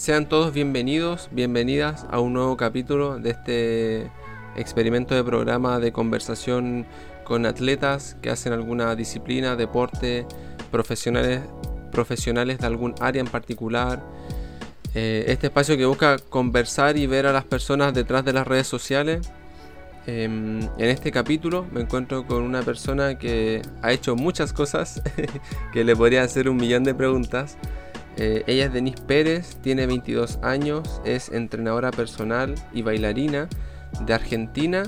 Sean todos bienvenidos, bienvenidas a un nuevo capítulo de este experimento de programa de conversación con atletas que hacen alguna disciplina, deporte, profesionales, profesionales de algún área en particular. Eh, este espacio que busca conversar y ver a las personas detrás de las redes sociales. Em, en este capítulo me encuentro con una persona que ha hecho muchas cosas, que le podría hacer un millón de preguntas. Eh, ella es Denise Pérez, tiene 22 años, es entrenadora personal y bailarina de Argentina.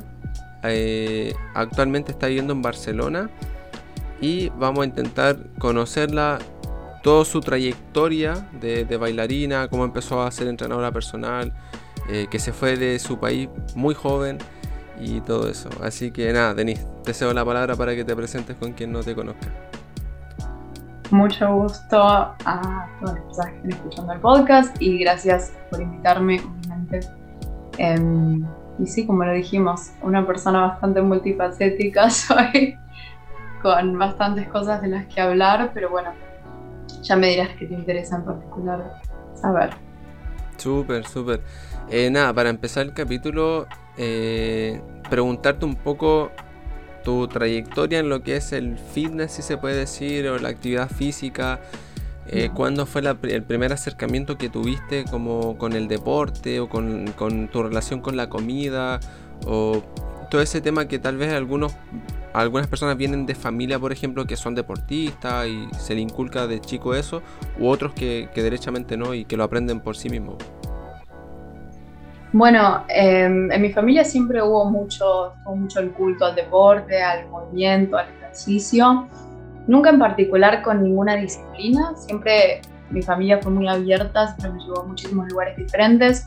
Eh, actualmente está viviendo en Barcelona y vamos a intentar conocerla, toda su trayectoria de, bailarina, cómo empezó a ser entrenadora personal, eh, que se fue de su país muy joven y todo eso. Así que nada, Denise, te cedo la palabra para que te presentes con quien no te conozca. Mucho gusto a todas las personas que están escuchando el podcast y gracias por invitarme, obviamente. Em, y sí, como lo dijimos, una persona bastante multifacética soy, con bastantes cosas de las que hablar, pero bueno, ya me dirás qué te interesa en particular saber. Súper, súper. Eh, nada, para empezar el capítulo, eh, preguntarte un poco tu trayectoria en lo que es el fitness, si se puede decir, o la actividad física. Eh, ¿Cuándo fue el primer acercamiento que tuviste como con el deporte o con, tu relación con la comida? O todo ese tema que tal vez algunos, algunas personas vienen de familia, por ejemplo, que son deportistas y se le inculca de chico eso, u otros que, que derechamente no y que lo aprenden por sí mismos. Bueno, em, en mi familia siempre hubo mucho, mucho el culto al deporte, al movimiento, al ejercicio. Nunca en particular con ninguna disciplina. Siempre mi familia fue muy abierta, siempre me llevó a muchísimos lugares diferentes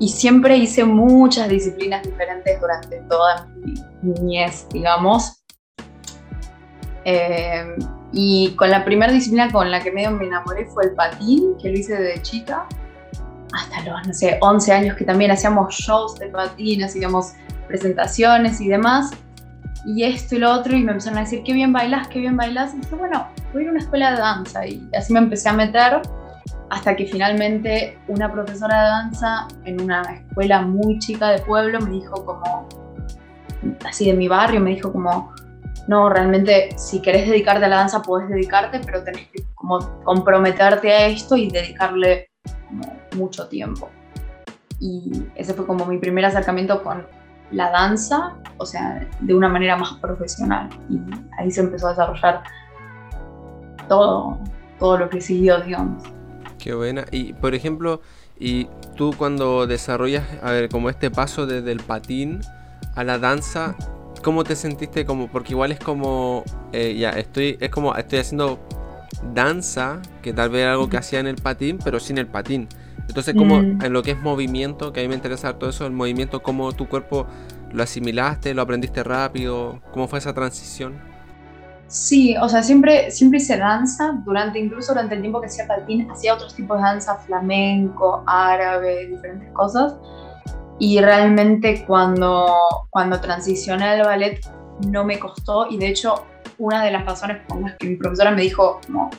y siempre hice muchas disciplinas diferentes durante toda mi niñez, digamos. Em, y con la primera disciplina con la que medio me enamoré fue el patín, que lo hice desde chica hasta los, no sé, 11 años que también hacíamos shows de patín, hacíamos presentaciones y demás. Y esto y lo otro, y me empezaron a decir, qué bien bailas, qué bien bailas. Y dije, bueno, voy a ir a una escuela de danza. Y así me empecé a meter hasta que finalmente una profesora de danza en una escuela muy chica de pueblo me dijo como, así de mi barrio, me dijo como, no, realmente si querés dedicarte a la danza puedes dedicarte, pero tenés que como comprometerte a esto y dedicarle mucho tiempo. Y ese fue como mi primer acercamiento con la danza, o sea, de una manera más profesional. Y ahí se empezó a desarrollar todo, todo lo que siguió, digamos. Qué buena. Y por ejemplo, y tú cuando desarrollas, a ver, como este paso desde el patín a la danza, ¿cómo te sentiste? Como, porque igual es como, eh, ya, estoy, es como, estoy haciendo danza, que tal vez era algo que hacía en el patín, pero sin el patín. Entonces, como mm. en lo que es movimiento, que a mí me interesa todo eso, el movimiento, cómo tu cuerpo lo asimilaste, lo aprendiste rápido, cómo fue esa transición. Sí, o sea, siempre, siempre hice danza, durante, incluso durante el tiempo que hacía patín, hacía otros tipos de danza, flamenco, árabe, diferentes cosas. Y realmente cuando, cuando transicioné al ballet no me costó y de hecho una de las razones por las que mi profesora me dijo como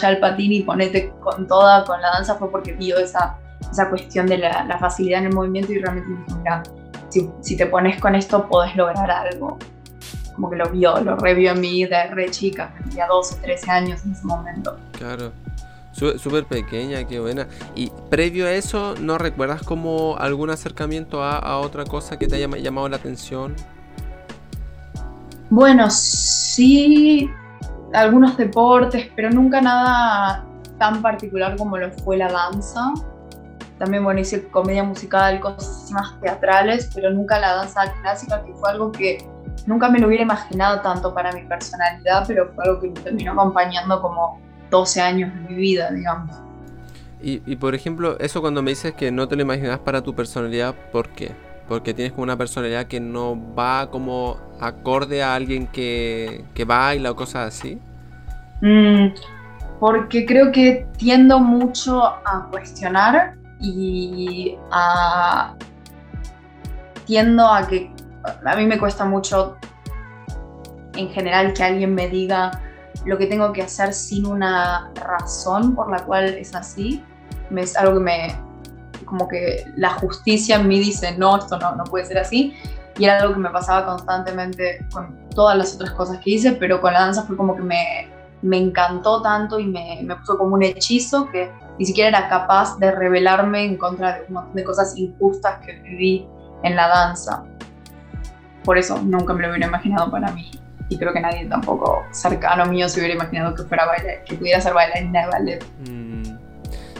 ya el patín y ponete con toda con la danza fue porque vio esa, esa cuestión de la, facilidad en el movimiento y realmente me dijo, mira, si, te pones con esto podés lograr algo. Como que lo vio, lo revió en mí de re chica, tenía 12, 13 años en ese momento. Claro. Súper pequeña, qué buena. Y previo a eso, ¿no recuerdas como algún acercamiento a, a otra cosa que te haya llamado la atención? Bueno, sí, algunos deportes, pero nunca nada tan particular como lo fue la danza. También, bueno, hice comedia musical, cosas más teatrales, pero nunca la danza clásica, que fue algo que nunca me lo hubiera imaginado tanto para mi personalidad, pero fue algo que me terminó acompañando como 12 años de mi vida, digamos. Y, y por ejemplo, eso cuando me dices que no te lo imaginas para tu personalidad, ¿por qué? Porque tienes como una personalidad que no va como acorde a alguien que, que baila o cosas así. Mm, porque creo que tiendo mucho a cuestionar y a... tiendo a que a mí me cuesta mucho en general que alguien me diga lo que tengo que hacer sin una razón por la cual es así. es algo que me, como que la justicia en mí dice, no, esto no, no puede ser así. Y era algo que me pasaba constantemente con todas las otras cosas que hice, pero con la danza fue como que me, me encantó tanto y me, me puso como un hechizo que ni siquiera era capaz de rebelarme en contra de un montón de cosas injustas que viví en la danza. Por eso nunca me lo hubiera imaginado para mí. Y creo que nadie tampoco cercano mío se hubiera imaginado que fuera bailar, que pudiera ser bailarina de ballet. Mm.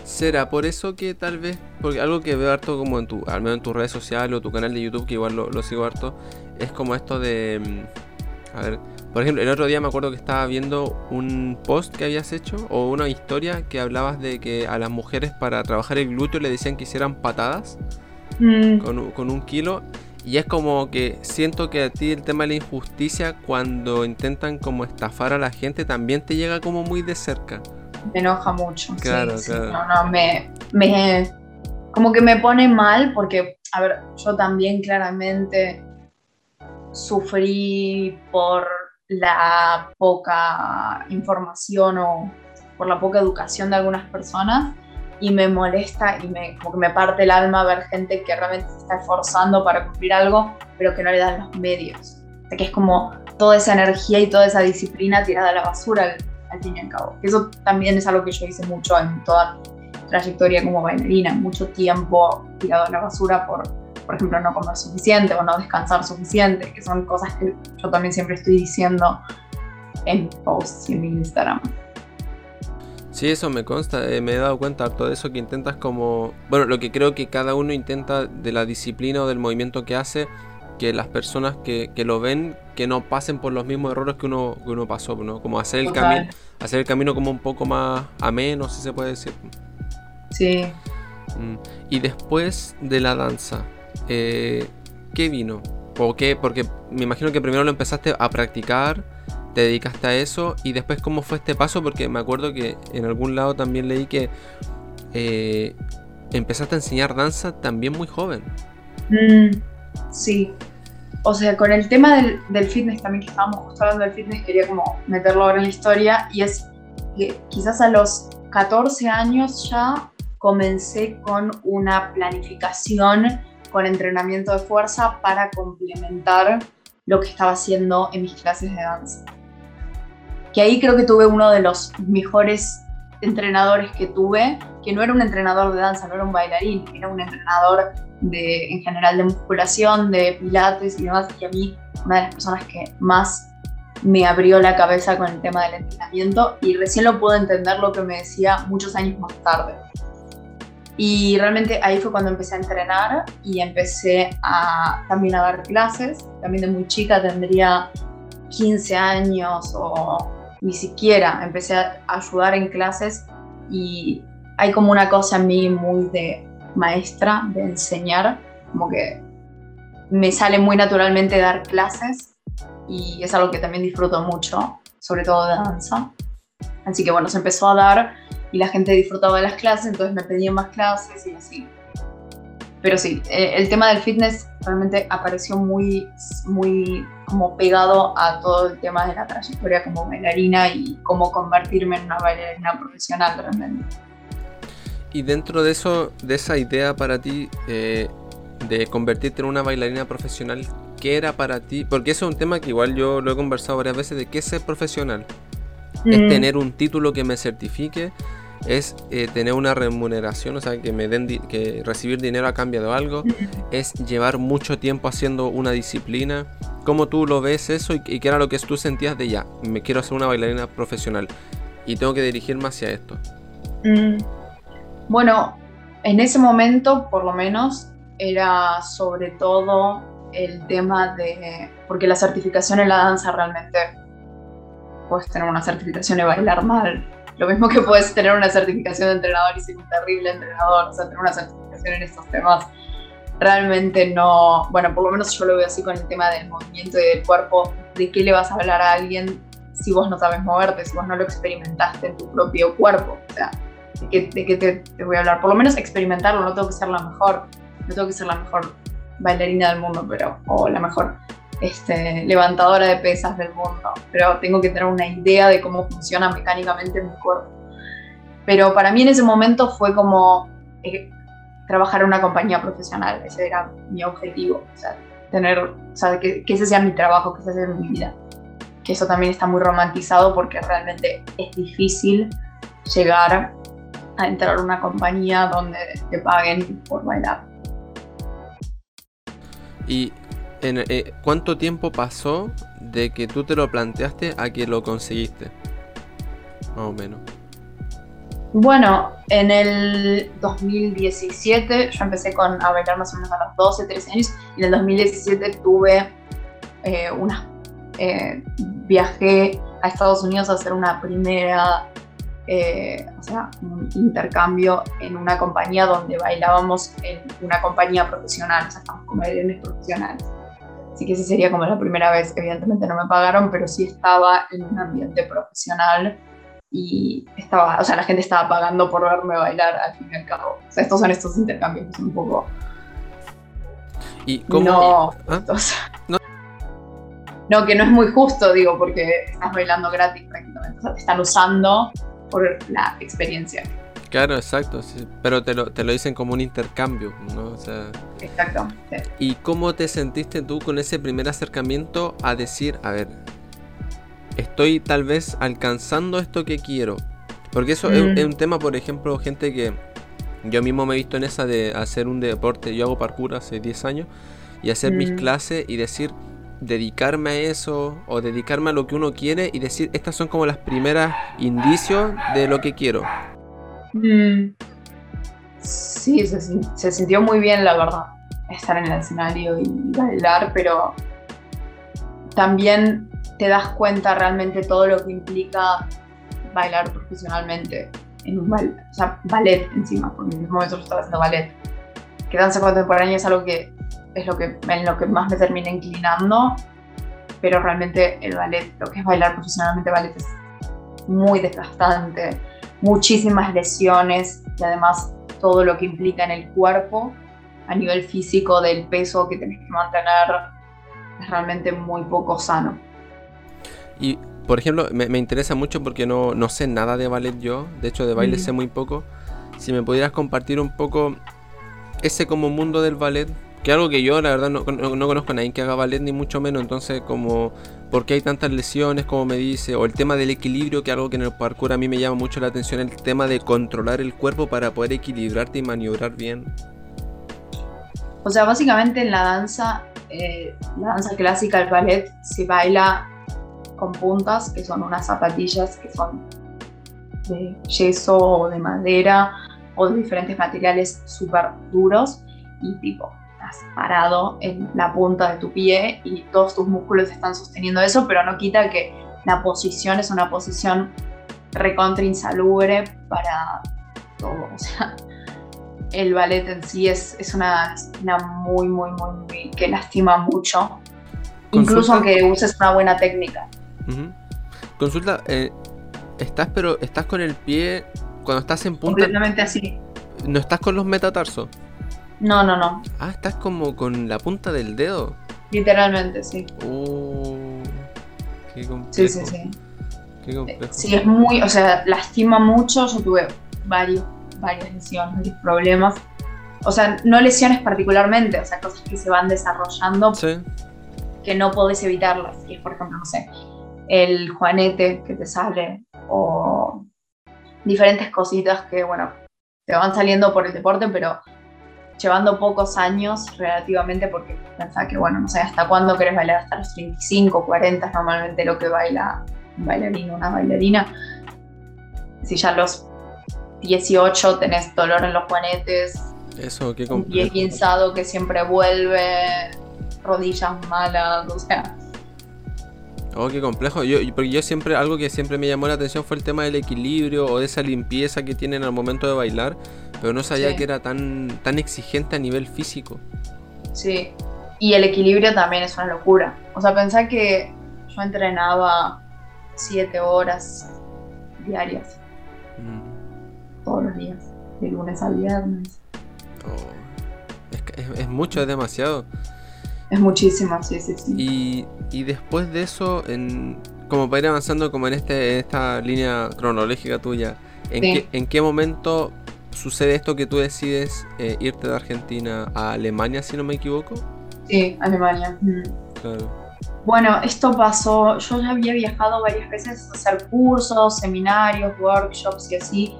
¿Será por eso que tal vez, porque algo que veo harto como en tu, al menos en tus redes sociales o tu canal de YouTube, que igual lo, lo sigo harto, es como esto de, mm, a ver, por ejemplo, el otro día me acuerdo que estaba viendo un post que habías hecho o una historia que hablabas de que a las mujeres para trabajar el glúteo le decían que hicieran patadas mm. con, un kilo. Y es como que siento que a ti el tema de la injusticia cuando intentan como estafar a la gente también te llega como muy de cerca. Me enoja mucho. Claro, claro. No, no, me, me, como que me pone mal porque, a ver, yo también claramente sufrí por la poca información o por la poca educación de algunas personas y me molesta y me, como que me parte el alma ver gente que realmente se está esforzando para cumplir algo, pero que no le dan los medios. O que es como toda esa energía y toda esa disciplina tirada a la basura al, fin y al cabo. Eso también es algo que yo hice mucho en toda mi trayectoria como bailarina, mucho tiempo tirado a la basura por por ejemplo, no comer suficiente o no descansar suficiente, que son cosas que yo también siempre estoy diciendo en posts y en mi Instagram. Sí, eso me consta, eh, me he dado cuenta de todo eso que intentas como, bueno, lo que creo que cada uno intenta de la disciplina o del movimiento que hace, que las personas que, que lo ven, que no pasen por los mismos errores que uno, que uno pasó, ¿no? Como hacer el, camino hacer el camino como un poco más ameno, si se puede decir. Sí. Mm. Y después de la danza, eh, ¿qué vino? ¿O qué? Porque me imagino que primero lo empezaste a practicar, te dedicaste a eso y después cómo fue este paso, porque me acuerdo que en algún lado también leí que eh, empezaste a enseñar danza también muy joven. Mm, sí. O sea, con el tema del, del, fitness también, que estábamos justo hablando del fitness, quería como meterlo ahora en la historia y es que quizás a los 14 años ya comencé con una planificación con entrenamiento de fuerza para complementar lo que estaba haciendo en mis clases de danza. Que ahí creo que tuve uno de los mejores entrenadores que tuve, que no era un entrenador de danza, no era un bailarín, era un entrenador de, en general de musculación, de pilates y demás, y a mí una de las personas que más me abrió la cabeza con el tema del entrenamiento y recién lo pude entender lo que me decía muchos años más tarde. Y realmente ahí fue cuando empecé a entrenar y empecé a, también a dar clases. También de muy chica tendría 15 años o ni siquiera. Empecé a ayudar en clases y hay como una cosa en mí muy de maestra, de enseñar, como que me sale muy naturalmente dar clases y es algo que también disfruto mucho, sobre todo de danza. Así que bueno, se empezó a dar y la gente disfrutaba de las clases, entonces me pedían más clases y así. Pero sí, eh, el tema del fitness realmente apareció muy, muy como pegado a todo el tema de la trayectoria como bailarina y cómo convertirme en una bailarina profesional realmente. Y dentro de eso, de esa idea para ti eh, de convertirte en una bailarina profesional, ¿qué era para ti? Porque eso es un tema que igual yo lo he conversado varias veces de qué es ser profesional. Es mm. tener un título que me certifique, es eh, tener una remuneración, o sea, que me den que recibir dinero a cambio de algo, es llevar mucho tiempo haciendo una disciplina. ¿Cómo tú lo ves eso y, qué era lo que tú sentías de ya, me quiero hacer una bailarina profesional y tengo que dirigirme hacia esto? Mm. Bueno, en ese momento, por lo menos, era sobre todo el tema de, porque la certificación en la danza realmente, puedes tener una certificación de bailar mal, lo mismo que puedes tener una certificación de entrenador y ser un terrible entrenador, o sea, tener una certificación en estos temas realmente no, bueno, por lo menos yo lo veo así con el tema del movimiento y del cuerpo, de qué le vas a hablar a alguien si vos no sabes moverte, si vos no lo experimentaste en tu propio cuerpo, o sea, de qué, te, te, voy a hablar, por lo menos experimentarlo, no tengo que ser la mejor, no tengo que ser la mejor bailarina del mundo, pero, o la mejor este, levantadora de pesas del mundo, pero tengo que tener una idea de cómo funciona mecánicamente mi cuerpo. Pero para mí en ese momento fue como eh, trabajar en una compañía profesional, ese era mi objetivo, o sea, tener, o sea, que, que ese sea mi trabajo, que ese sea mi vida. Que eso también está muy romantizado porque realmente es difícil llegar a entrar a una compañía donde te paguen por bailar. ¿Y en, eh, cuánto tiempo pasó de que tú te lo planteaste a que lo conseguiste? Más o menos. Bueno, en el 2017 yo empecé con, a bailar más o menos a los 12, 13 años y en el 2017 tuve eh, una... Eh, viajé a Estados Unidos a hacer una primera eh, o sea, un intercambio en una compañía donde bailábamos en una compañía profesional, o sea, estamos como bailarines profesionales. Así que esa sería como la primera vez, evidentemente no me pagaron, pero sí estaba en un ambiente profesional y estaba, o sea, la gente estaba pagando por verme bailar al fin y al cabo. O sea, estos son estos intercambios que son un poco... ¿Y cómo? No, ¿Ah? no. no, que no es muy justo, digo, porque estás bailando gratis prácticamente. O sea, te están usando por la experiencia. Claro, exacto, sí, pero te lo, te lo dicen como un intercambio, ¿no? O sea, Exacto. sí. ¿Y cómo te sentiste tú con ese primer acercamiento a decir, a ver, estoy tal vez alcanzando esto que quiero? Porque eso es, Mm. es un tema, por ejemplo, gente que yo mismo me he visto en esa de hacer un deporte, yo hago parkour hace 10 años, y hacer mis Mm. clases y decir, dedicarme a eso o dedicarme a lo que uno quiere y decir, estas son como las primeras indicios de lo que quiero. Mm. Sí, se, se sintió muy bien, la verdad, estar en el escenario y bailar, pero también te das cuenta realmente todo lo que implica bailar profesionalmente en un ballet, o sea, ballet encima, porque en ese momento yo estaba haciendo ballet. Que danza contemporánea es algo que es lo que, en lo que más me termina inclinando, pero realmente el ballet, lo que es bailar profesionalmente ballet es muy desgastante, muchísimas lesiones y además todo lo que implica en el cuerpo a nivel físico del peso que tenés que mantener es realmente muy poco sano. Y, por ejemplo, me, me interesa mucho porque no, no sé nada de ballet yo, de hecho de baile Mm. sé muy poco. Si me pudieras compartir un poco ese como mundo del ballet, que algo que yo la verdad no, no- no conozco a nadie que haga ballet ni mucho menos, entonces como por qué hay tantas lesiones, como me dice, o el tema del equilibrio, que algo que en el parkour a mí me llama mucho la atención, el tema de controlar el cuerpo para poder equilibrarte y maniobrar bien. O sea, básicamente en la danza, eh, la danza clásica, el ballet, se baila con puntas, que son unas zapatillas que son de yeso o de madera o de diferentes materiales súper duros y tipo, estás parado en la punta de tu pie y todos tus músculos están sosteniendo eso, pero no quita que la posición es una posición recontra insalubre para todo. O sea, el ballet en sí es, es una disciplina muy, muy, muy, muy, que lastima mucho. Incluso aunque uses una buena técnica. Consulta, eh, estás pero estás con el pie cuando estás en punta, Completamente así. no estás con los metatarsos. No, no, no. Ah, estás como con la punta del dedo. Literalmente, sí. Oh, qué complejo. Sí, sí, sí. Qué complejo. Sí, es muy, o sea, lastima mucho. Yo tuve varios, varias lesiones, varios problemas. O sea, no lesiones particularmente, o sea, cosas que se van desarrollando Sí. que no podés evitarlas. Y es, por ejemplo, no sé, el juanete que te sale o diferentes cositas que, bueno, te van saliendo por el deporte, pero llevando pocos años relativamente, porque pensá que, bueno, no sé hasta cuándo querés bailar, hasta los 35, 40 es normalmente lo que baila un bailarín o una bailarina. Si ya a los 18 tenés dolor en los juanetes, Eso, qué un pie pinzado que siempre vuelve, rodillas malas, o sea, Oh, qué complejo. Yo- porque yo siempre, algo que siempre me llamó la atención fue el tema del equilibrio o de esa limpieza que tienen al momento de bailar, pero no sabía Sí. que era tan, tan exigente a nivel físico. sí. Y el equilibrio también es una locura. O sea, pensá que yo entrenaba siete horas diarias, Mm. todos los días, de lunes a viernes. Oh. Es, que es- es mucho, es demasiado. Es muchísimo, sí, sí, sí. Y, y después de eso, en, como para ir avanzando como en, este, en esta línea cronológica tuya, ¿En, qué, momento sucede esto que tú decides eh, irte de Argentina a Alemania, si no me equivoco? Sí, Alemania. Claro. Bueno, esto pasó, yo ya había viajado varias veces a hacer cursos, seminarios, workshops y así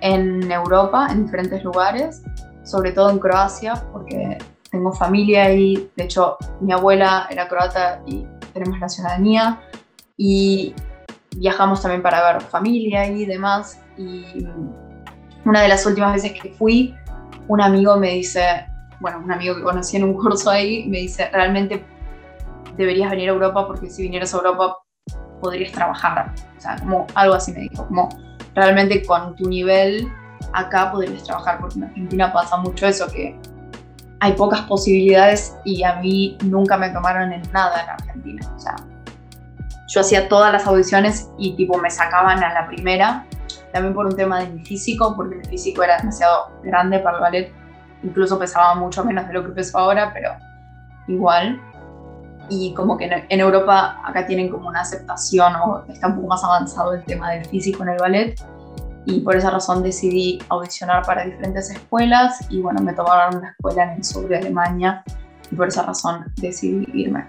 en Europa, en diferentes lugares, sobre todo en Croacia, porque tengo familia ahí, de hecho mi abuela era croata y tenemos la ciudadanía, y viajamos también para ver familia y demás, y una de las últimas veces que fui, un amigo me dice, bueno, un amigo que conocí en un curso ahí, me dice, realmente deberías venir a Europa porque si vinieras a Europa podrías trabajar. O sea, como algo así me dijo, como realmente con tu nivel acá podrías trabajar, porque en Argentina pasa mucho eso, que hay pocas posibilidades y a mí nunca me tomaron en nada en Argentina. O sea, yo hacía todas las audiciones y tipo me sacaban a la primera, también por un tema de mi físico, porque mi físico era demasiado grande para el ballet, incluso pesaba mucho menos de lo que peso ahora, pero igual. Y como que en, Europa acá tienen como una aceptación o está un poco más avanzado el tema del físico en el ballet. Y por esa razón decidí audicionar para diferentes escuelas y bueno, me tomaron una escuela en el sur de Alemania y por esa razón decidí irme.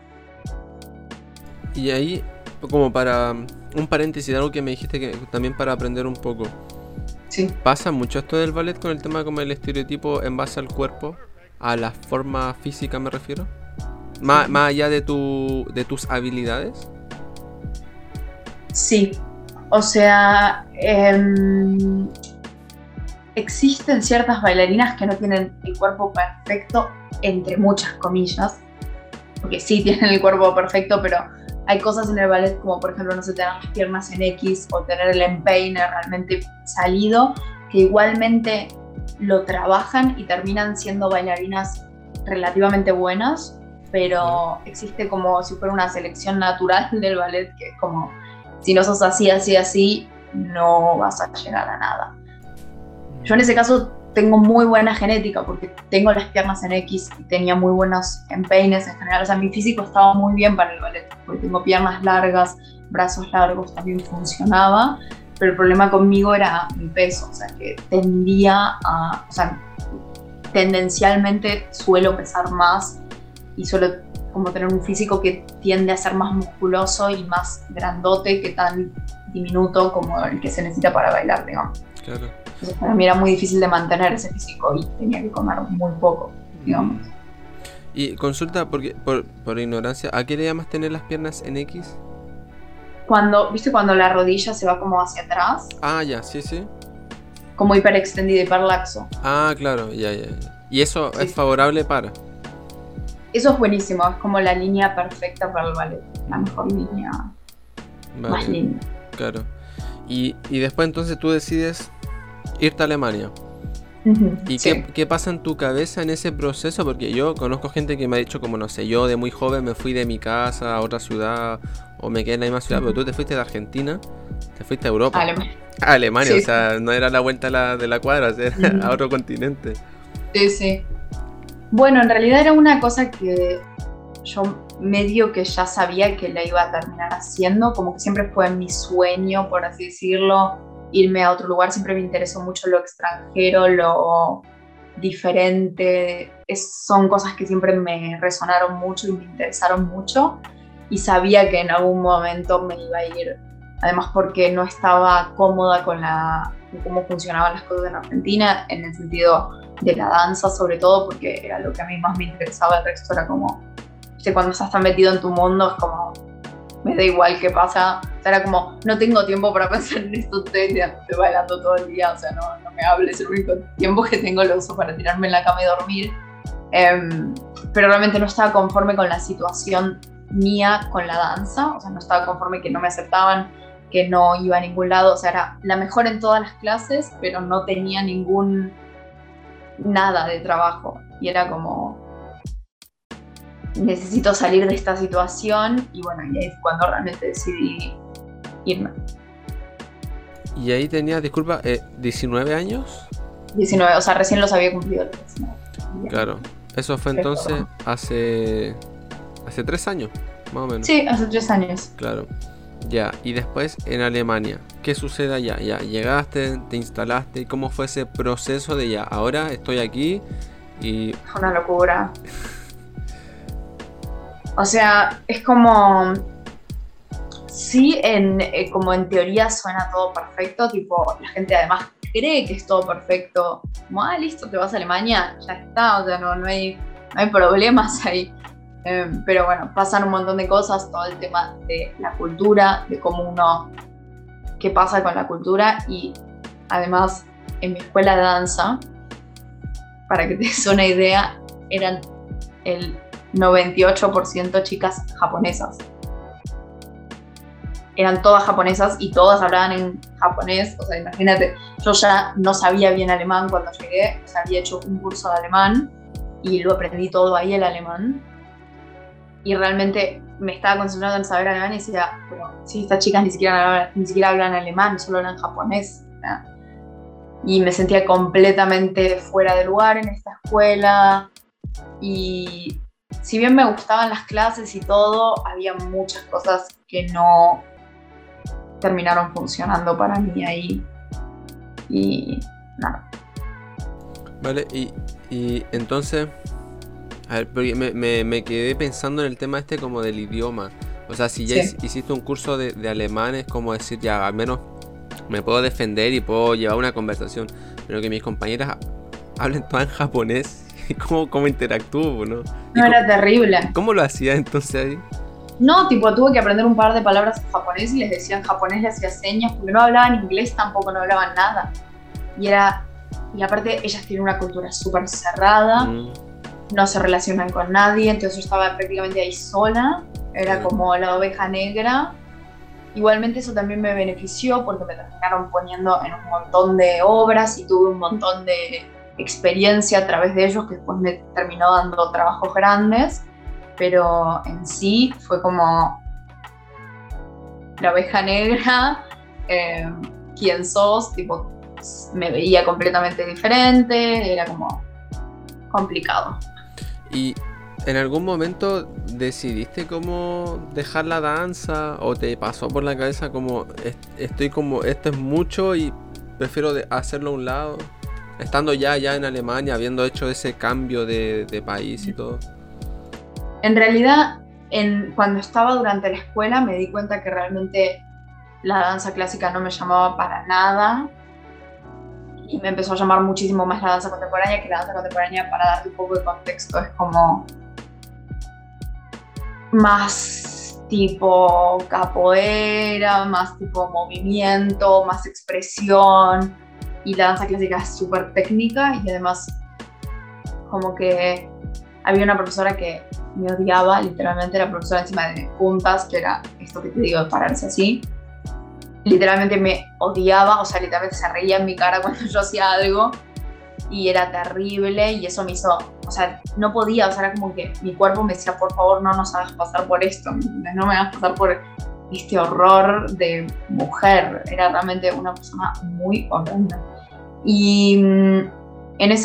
Y ahí, como para un paréntesis de algo que me dijiste que también para aprender un poco. Sí. ¿Pasa mucho esto del ballet con el tema como el estereotipo en base al cuerpo? ¿A la forma física me refiero? Más, allá de, tu, de tus habilidades. Sí, o sea, em, existen ciertas bailarinas que no tienen el cuerpo perfecto, entre muchas comillas, porque sí tienen el cuerpo perfecto, pero hay cosas en el ballet como por ejemplo no sé, tener las piernas en X o tener el empeine realmente salido, que igualmente lo trabajan y terminan siendo bailarinas relativamente buenas, pero existe como si fuera una selección natural del ballet, que es como, si no sos así, así, así, no vas a llegar a nada. Yo en ese caso tengo muy buena genética porque tengo las piernas en X y tenía muy buenos empeines en general. O sea, mi físico estaba muy bien para el ballet porque tengo piernas largas, brazos largos, también funcionaba. Pero el problema conmigo era mi peso, o sea, que tendía a, o sea, tendencialmente suelo pesar más y suelo como tener un físico que tiende a ser más musculoso y más grandote que tan diminuto como el que se necesita para bailar, digamos. Claro. Entonces para mí era muy difícil de mantener ese físico y tenía que comer muy poco, digamos. Y consulta, porque, por, por ignorancia, ¿a qué le llamas tener las piernas en X? Cuando, ¿viste cuando la rodilla se va como hacia atrás? Ah, ya, sí, sí. Como hiper extendido, hiperlaxo. Ah, claro, ya, ya, ya. ¿Y eso es favorable para? eso es buenísimo, es como la línea perfecta para el ballet, la mejor línea, más linda. Claro. Y, después entonces tú decides irte a Alemania. ¿Y qué, pasa en tu cabeza en ese proceso? Porque yo conozco gente que me ha dicho como, no sé, yo de muy joven me fui de mi casa a otra ciudad o me quedé en la misma ciudad, pero tú te fuiste de Argentina, te fuiste a Europa. Alemania. A Alemania, o sea, no era la vuelta de la cuadra, era a otro continente. Sí, sí. Bueno, en realidad era una cosa que yo medio que ya sabía que la iba a terminar haciendo, como que siempre fue mi sueño, por así decirlo, irme a otro lugar, siempre me interesó mucho lo extranjero, lo diferente, son cosas que siempre me resonaron mucho y me interesaron mucho. Y sabía que en algún momento me iba a ir, además porque no estaba cómoda con la, cómo funcionaban las cosas en Argentina, en el sentido de la danza sobre todo, porque era lo que a mí más me interesaba, el resto era como, cuando estás tan metido en tu mundo es como, me da igual qué pasa, era como, no tengo tiempo para pensar en esto, estoy, estoy bailando todo el día, o sea, no, no me hables, el único tiempo que tengo lo uso para tirarme en la cama y dormir, em, pero realmente no estaba conforme con la situación mía con la danza, o sea, no estaba conforme que no me aceptaban, que no iba a ningún lado, o sea, era la mejor en todas las clases, pero no tenía ningún nada de trabajo. Y era como, necesito salir de esta situación y bueno, ahí es cuando realmente decidí irme. ¿Y ahí tenía, disculpa, 19 eh, años? 19, o sea, recién los había cumplido. Claro, eso fue entonces hace, hace tres años, más o menos. Sí, hace tres años. Claro. Ya, y después en Alemania, ¿qué sucede allá? Ya, llegaste, te instalaste, ¿cómo fue ese proceso de ya? Ahora estoy aquí y... Fue una locura. o sea, es como... Sí, eh, como en teoría suena todo perfecto, tipo, la gente además cree que es todo perfecto. Como, ah, listo, te vas a Alemania, ya está, o sea, no, hay, problemas ahí. Em, pero bueno, pasan un montón de cosas, todo el tema de la cultura, de cómo uno, qué pasa con la cultura y además en mi escuela de danza, para que te des una idea, eran el 98% chicas japonesas. Eran todas japonesas y todas hablaban en japonés. O sea, imagínate, yo ya no sabía bien alemán cuando llegué, o sea, había hecho un curso de alemán y lo aprendí todo ahí el alemán y realmente me estaba concentrando en saber alemán y decía, pero si estas chicas ni siquiera, ni siquiera hablan alemán, solo hablan japonés. Y me sentía completamente fuera de lugar en esta escuela. Y si bien me gustaban las clases y todo, había muchas cosas que no terminaron funcionando para mí ahí. Y nada. Vale, y, y entonces a ver, porque me, quedé pensando en el tema este como del idioma. O sea, si ya hiciste un curso de, alemán, es como decir, ya, al menos me puedo defender y puedo llevar una conversación. Pero que mis compañeras hablen todo en japonés. ¿Cómo, cómo interactúo, no? No, era terrible. ¿Cómo lo hacía entonces ahí? No, tipo, tuve que aprender un par de palabras en japonés y les decía en japonés, les hacía señas, porque no hablaban inglés, tampoco no hablaban nada. Y era. Y aparte, ellas tienen una cultura súper cerrada. Mm no se relacionan con nadie, entonces yo estaba prácticamente ahí sola, era como la oveja negra. Igualmente eso también me benefició porque me terminaron poniendo en un montón de obras y tuve un montón de experiencia a través de ellos que después me terminó dando trabajos grandes, pero en sí fue como la oveja negra, eh, quién sos, tipo, me veía completamente diferente, era como complicado. ¿Y en algún momento decidiste cómo dejar la danza o te pasó por la cabeza como estoy como esto es mucho y prefiero hacerlo a un lado? Estando ya ya en Alemania, habiendo hecho ese cambio de, país y todo. En realidad, cuando estaba durante la escuela me di cuenta que realmente la danza clásica no me llamaba para nada. Y me empezó a llamar muchísimo más la danza contemporánea, que la danza contemporánea, para darte un poco de contexto, es como más tipo capoeira, más tipo movimiento, más expresión, y la danza clásica es súper técnica y además como que había una profesora que me odiaba, literalmente la profesora encima de puntas, que era esto que te digo, pararse así, literalmente me odiaba, o sea, literalmente se reía en mi cara cuando yo hacía algo y era terrible y eso me hizo, o sea, no podía, o sea, era como que mi cuerpo me decía, por favor, no nos hagas pasar por esto, no me hagas pasar por este horror de mujer, era realmente una persona muy horrenda. Y mm, en ese